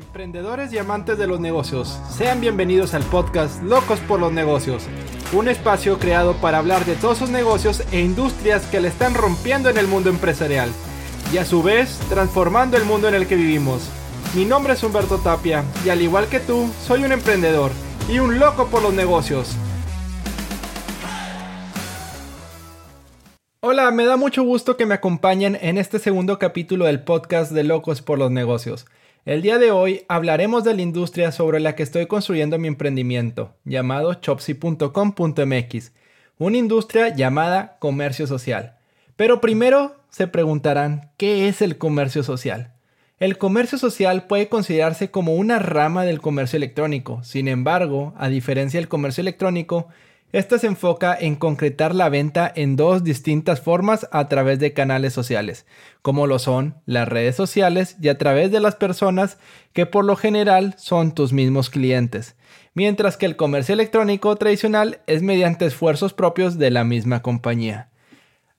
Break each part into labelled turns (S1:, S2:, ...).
S1: Emprendedores y amantes de los negocios, sean bienvenidos al podcast Locos por los Negocios, un espacio creado para hablar de todos esos negocios e industrias que le están rompiendo en el mundo empresarial y a su vez transformando el mundo en el que vivimos. Mi nombre es Humberto Tapia y al igual que tú, soy un emprendedor y un loco por los negocios. Hola, me da mucho gusto que me acompañen en este segundo capítulo del podcast de Locos por los Negocios. El día de hoy hablaremos de la industria sobre la que estoy construyendo mi emprendimiento, llamado chopsy.com.mx, una industria llamada comercio social. Pero primero se preguntarán, ¿qué es el comercio social? El comercio social puede considerarse como una rama del comercio electrónico, sin embargo, a diferencia del comercio electrónico, esta se enfoca en concretar la venta en dos distintas formas a través de canales sociales, como lo son las redes sociales y a través de las personas que por lo general son tus mismos clientes, mientras que el comercio electrónico tradicional es mediante esfuerzos propios de la misma compañía.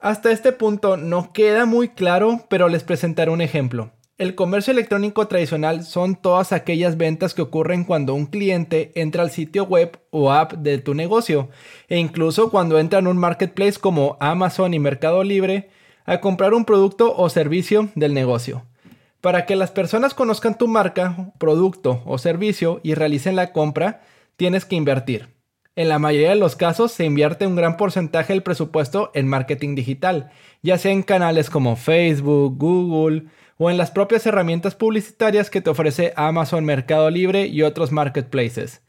S1: Hasta este punto no queda muy claro, pero les presentaré un ejemplo. El comercio electrónico tradicional son todas aquellas ventas que ocurren cuando un cliente entra al sitio web o app de tu negocio e incluso cuando entra en un marketplace como Amazon y Mercado Libre a comprar un producto o servicio del negocio. Para que las personas conozcan tu marca, producto o servicio y realicen la compra, tienes que invertir. En la mayoría de los casos se invierte un gran porcentaje del presupuesto en marketing digital, ya sea en canales como Facebook, Google, o en las propias herramientas publicitarias que te ofrece Amazon Mercado Libre y otros marketplaces.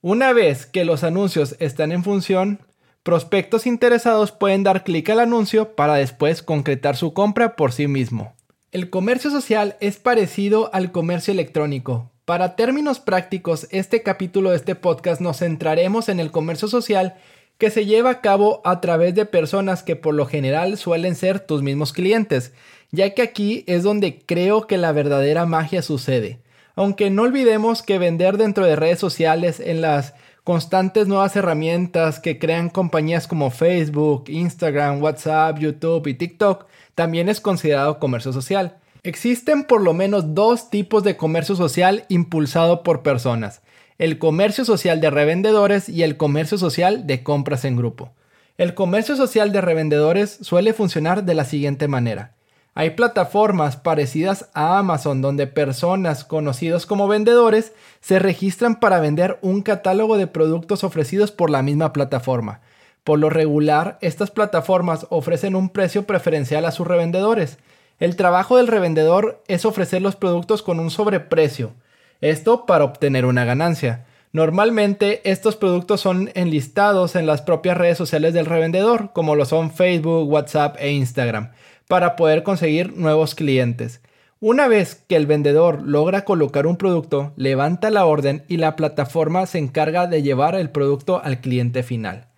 S1: Una vez que los anuncios están en función, prospectos interesados pueden dar clic al anuncio para después concretar su compra por sí mismo. El comercio social es parecido al comercio electrónico. Para términos prácticos, este capítulo de este podcast nos centraremos en el comercio social que se lleva a cabo a través de personas que por lo general suelen ser tus mismos clientes, ya que aquí es donde creo que la verdadera magia sucede. Aunque no olvidemos que vender dentro de redes sociales en las constantes nuevas herramientas que crean compañías como Facebook, Instagram, WhatsApp, YouTube y TikTok también es considerado comercio social. Existen por lo menos dos tipos de comercio social impulsado por personas, el comercio social de revendedores y el comercio social de compras en grupo. El comercio social de revendedores suele funcionar de la siguiente manera. Hay plataformas parecidas a Amazon donde personas conocidos como vendedores se registran para vender un catálogo de productos ofrecidos por la misma plataforma. Por lo regular, estas plataformas ofrecen un precio preferencial a sus revendedores. El trabajo del revendedor es ofrecer los productos con un sobreprecio, esto para obtener una ganancia. Normalmente estos productos son enlistados en las propias redes sociales del revendedor, como lo son Facebook, WhatsApp e Instagram para poder conseguir nuevos clientes. Una vez que el vendedor logra colocar un producto, levanta la orden y la plataforma se encarga de llevar el producto al cliente final.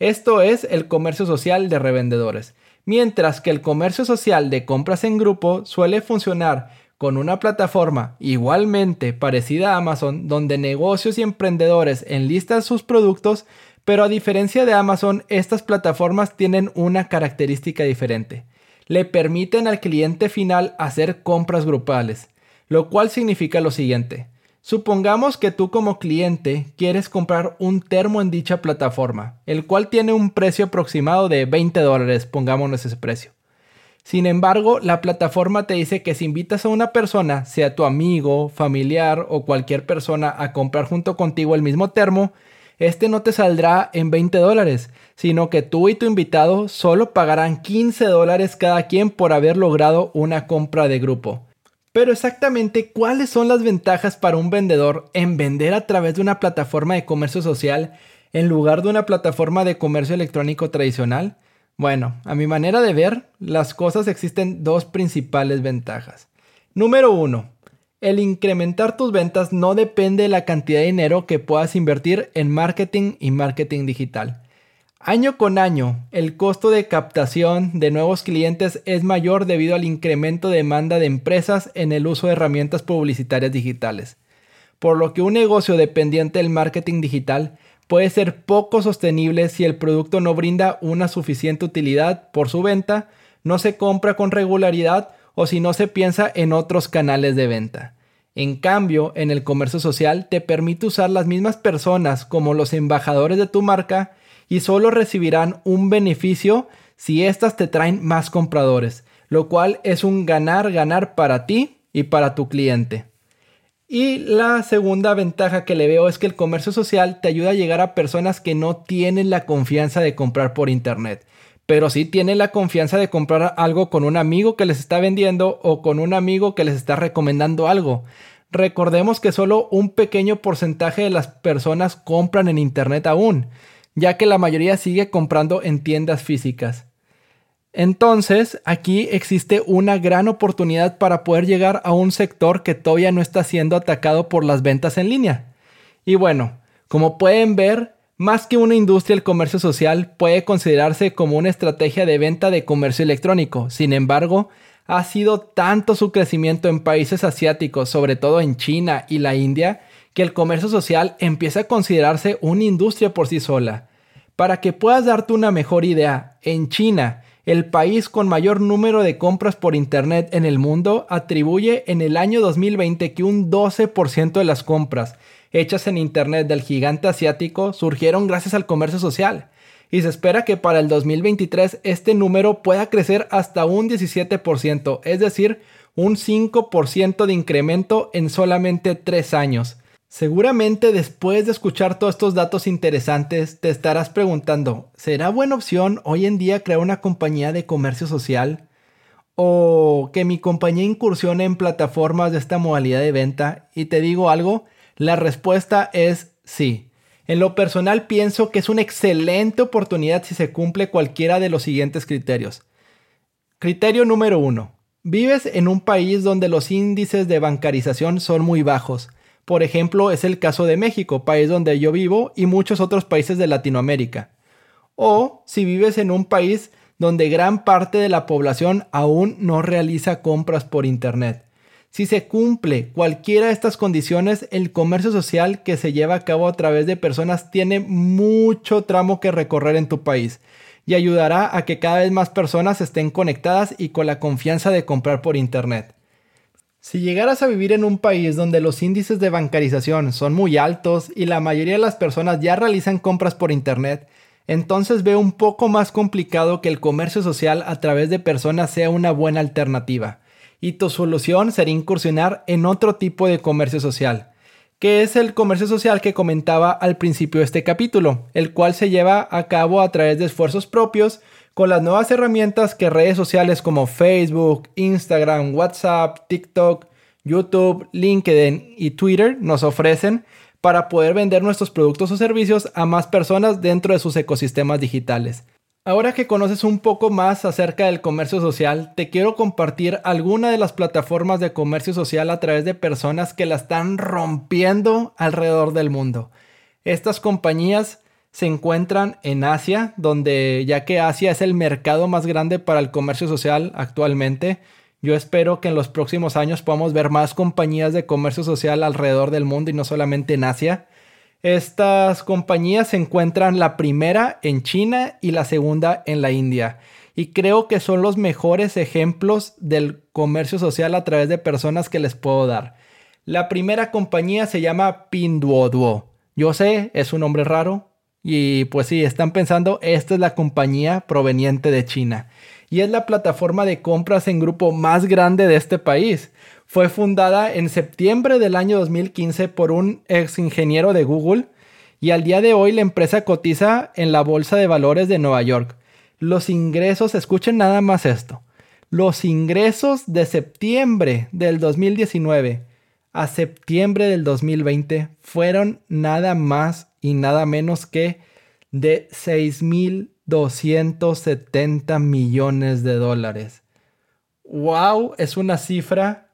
S1: Esto es el comercio social de revendedores, mientras que el comercio social de compras en grupo suele funcionar con una plataforma igualmente parecida a Amazon donde negocios y emprendedores enlistan sus productos, pero a diferencia de Amazon, estas plataformas tienen una característica diferente le permiten al cliente final hacer compras grupales, lo cual significa lo siguiente. Supongamos que tú como cliente quieres comprar un termo en dicha plataforma, el cual tiene un precio aproximado de 20 dólares, pongámonos ese precio. Sin embargo, la plataforma te dice que si invitas a una persona, sea tu amigo, familiar o cualquier persona a comprar junto contigo el mismo termo, este no te saldrá en 20 dólares, sino que tú y tu invitado solo pagarán 15 dólares cada quien por haber logrado una compra de grupo. Pero exactamente cuáles son las ventajas para un vendedor en vender a través de una plataforma de comercio social en lugar de una plataforma de comercio electrónico tradicional? Bueno, a mi manera de ver, las cosas existen dos principales ventajas. Número 1 el incrementar tus ventas no depende de la cantidad de dinero que puedas invertir en marketing y marketing digital. Año con año, el costo de captación de nuevos clientes es mayor debido al incremento de demanda de empresas en el uso de herramientas publicitarias digitales, por lo que un negocio dependiente del marketing digital puede ser poco sostenible si el producto no brinda una suficiente utilidad por su venta, no se compra con regularidad o si no se piensa en otros canales de venta. En cambio, en el comercio social te permite usar las mismas personas como los embajadores de tu marca y solo recibirán un beneficio si éstas te traen más compradores, lo cual es un ganar-ganar para ti y para tu cliente. Y la segunda ventaja que le veo es que el comercio social te ayuda a llegar a personas que no tienen la confianza de comprar por internet, pero sí tienen la confianza de comprar algo con un amigo que les está vendiendo o con un amigo que les está recomendando algo. Recordemos que solo un pequeño porcentaje de las personas compran en internet aún, ya que la mayoría sigue comprando en tiendas físicas. Entonces, aquí existe una gran oportunidad para poder llegar a un sector que todavía no está siendo atacado por las ventas en línea. Y bueno, como pueden ver, más que una industria, el comercio social puede considerarse como una estrategia de venta de comercio electrónico. Sin embargo, ha sido tanto su crecimiento en países asiáticos, sobre todo en China y la India, que el comercio social empieza a considerarse una industria por sí sola. Para que puedas darte una mejor idea, en China, el país con mayor número de compras por Internet en el mundo atribuye en el año 2020 que un 12% de las compras hechas en Internet del gigante asiático surgieron gracias al comercio social. Y se espera que para el 2023 este número pueda crecer hasta un 17%, es decir, un 5% de incremento en solamente 3 años. Seguramente después de escuchar todos estos datos interesantes te estarás preguntando, ¿será buena opción hoy en día crear una compañía de comercio social? ¿O que mi compañía incursione en plataformas de esta modalidad de venta? Y te digo algo, la respuesta es sí. En lo personal pienso que es una excelente oportunidad si se cumple cualquiera de los siguientes criterios. Criterio número uno. Vives en un país donde los índices de bancarización son muy bajos por ejemplo, es el caso de México, país donde yo vivo, y muchos otros países de Latinoamérica. O si vives en un país donde gran parte de la población aún no realiza compras por Internet. Si se cumple cualquiera de estas condiciones, el comercio social que se lleva a cabo a través de personas tiene mucho tramo que recorrer en tu país y ayudará a que cada vez más personas estén conectadas y con la confianza de comprar por Internet. Si llegaras a vivir en un país donde los índices de bancarización son muy altos y la mayoría de las personas ya realizan compras por Internet, entonces veo un poco más complicado que el comercio social a través de personas sea una buena alternativa. Y tu solución sería incursionar en otro tipo de comercio social, que es el comercio social que comentaba al principio de este capítulo, el cual se lleva a cabo a través de esfuerzos propios con las nuevas herramientas que redes sociales como Facebook, Instagram, WhatsApp, TikTok, YouTube, LinkedIn y Twitter nos ofrecen para poder vender nuestros productos o servicios a más personas dentro de sus ecosistemas digitales. Ahora que conoces un poco más acerca del comercio social, te quiero compartir algunas de las plataformas de comercio social a través de personas que la están rompiendo alrededor del mundo. Estas compañías se encuentran en Asia, donde ya que Asia es el mercado más grande para el comercio social actualmente, yo espero que en los próximos años podamos ver más compañías de comercio social alrededor del mundo y no solamente en Asia. Estas compañías se encuentran la primera en China y la segunda en la India. Y creo que son los mejores ejemplos del comercio social a través de personas que les puedo dar. La primera compañía se llama Pinduoduo. Yo sé, es un nombre raro, y pues sí, están pensando, esta es la compañía proveniente de China. Y es la plataforma de compras en grupo más grande de este país. Fue fundada en septiembre del año 2015 por un ex ingeniero de Google y al día de hoy la empresa cotiza en la Bolsa de Valores de Nueva York. Los ingresos, escuchen nada más esto, los ingresos de septiembre del 2019 a septiembre del 2020 fueron nada más y nada menos que de 6.270 millones de dólares. ¡Wow! Es una cifra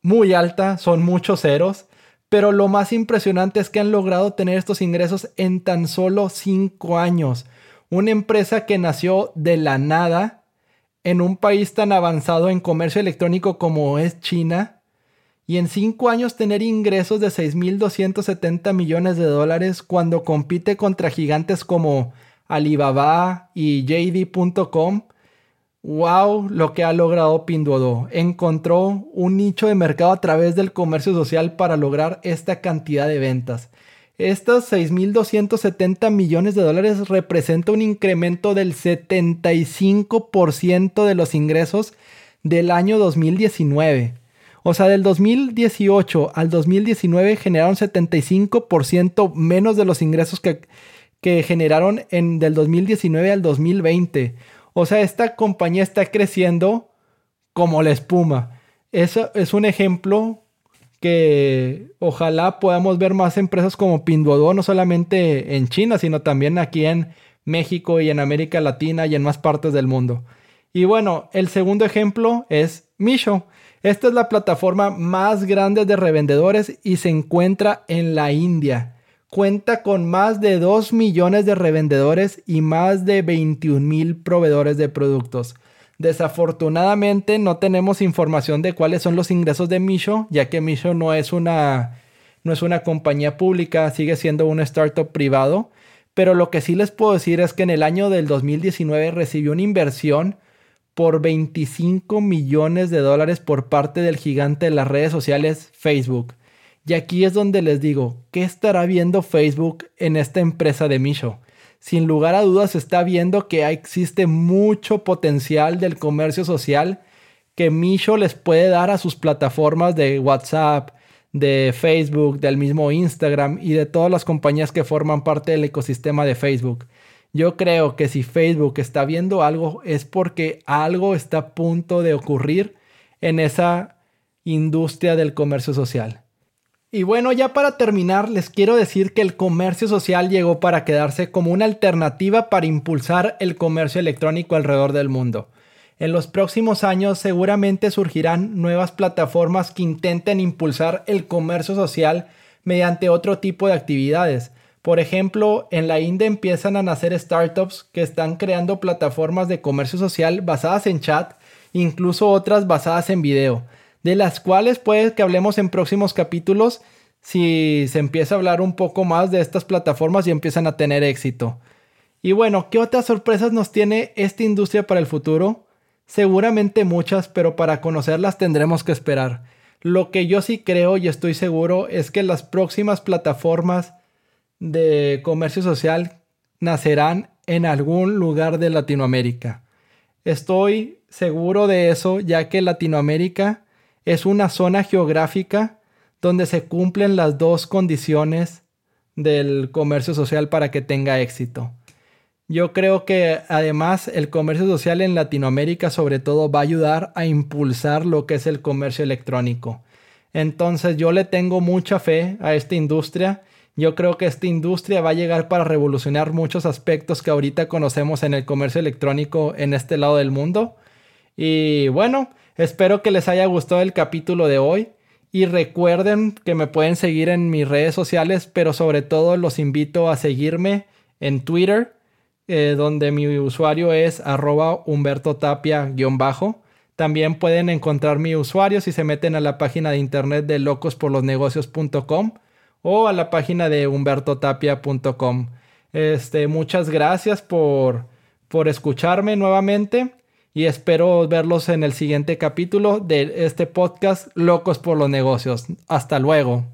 S1: muy alta, son muchos ceros, pero lo más impresionante es que han logrado tener estos ingresos en tan solo 5 años. Una empresa que nació de la nada en un país tan avanzado en comercio electrónico como es China y en cinco años tener ingresos de 6.270 millones de dólares cuando compite contra gigantes como Alibaba y JD.com. wow lo que ha logrado Pinduoduo. Encontró un nicho de mercado a través del comercio social para lograr esta cantidad de ventas. Estos 6.270 millones de dólares representa un incremento del 75% de los ingresos del año 2019. O sea, del 2018 al 2019 generaron 75% menos de los ingresos que, que generaron en, del 2019 al 2020. O sea, esta compañía está creciendo como la espuma. Eso es un ejemplo que ojalá podamos ver más empresas como Pinduoduo, no solamente en China, sino también aquí en México y en América Latina y en más partes del mundo. Y bueno, el segundo ejemplo es Misho. Esta es la plataforma más grande de revendedores y se encuentra en la India cuenta con más de 2 millones de revendedores y más de 21 mil proveedores de productos. Desafortunadamente no tenemos información de cuáles son los ingresos de Misho, ya que Misho no es una, no es una compañía pública, sigue siendo un startup privado. Pero lo que sí les puedo decir es que en el año del 2019 recibió una inversión por 25 millones de dólares por parte del gigante de las redes sociales Facebook. Y aquí es donde les digo, ¿qué estará viendo Facebook en esta empresa de Misho? Sin lugar a dudas está viendo que existe mucho potencial del comercio social que Misho les puede dar a sus plataformas de WhatsApp, de Facebook, del mismo Instagram y de todas las compañías que forman parte del ecosistema de Facebook. Yo creo que si Facebook está viendo algo es porque algo está a punto de ocurrir en esa industria del comercio social. Y bueno, ya para terminar, les quiero decir que el comercio social llegó para quedarse como una alternativa para impulsar el comercio electrónico alrededor del mundo. En los próximos años seguramente surgirán nuevas plataformas que intenten impulsar el comercio social mediante otro tipo de actividades. Por ejemplo, en la India empiezan a nacer startups que están creando plataformas de comercio social basadas en chat, incluso otras basadas en video de las cuales puede que hablemos en próximos capítulos si se empieza a hablar un poco más de estas plataformas y empiezan a tener éxito. Y bueno, ¿qué otras sorpresas nos tiene esta industria para el futuro? Seguramente muchas, pero para conocerlas tendremos que esperar. Lo que yo sí creo y estoy seguro es que las próximas plataformas de comercio social nacerán en algún lugar de Latinoamérica. Estoy seguro de eso ya que Latinoamérica es una zona geográfica donde se cumplen las dos condiciones del comercio social para que tenga éxito. Yo creo que además el comercio social en Latinoamérica sobre todo va a ayudar a impulsar lo que es el comercio electrónico. Entonces yo le tengo mucha fe a esta industria. Yo creo que esta industria va a llegar para revolucionar muchos aspectos que ahorita conocemos en el comercio electrónico en este lado del mundo. Y bueno, Espero que les haya gustado el capítulo de hoy y recuerden que me pueden seguir en mis redes sociales, pero sobre todo los invito a seguirme en Twitter, eh, donde mi usuario es arroba Humberto Tapia-bajo. También pueden encontrar mi usuario si se meten a la página de internet de locosporlosnegocios.com o a la página de humbertotapia.com. Este, muchas gracias por, por escucharme nuevamente y espero verlos en el siguiente capítulo de este podcast Locos por los Negocios. Hasta luego.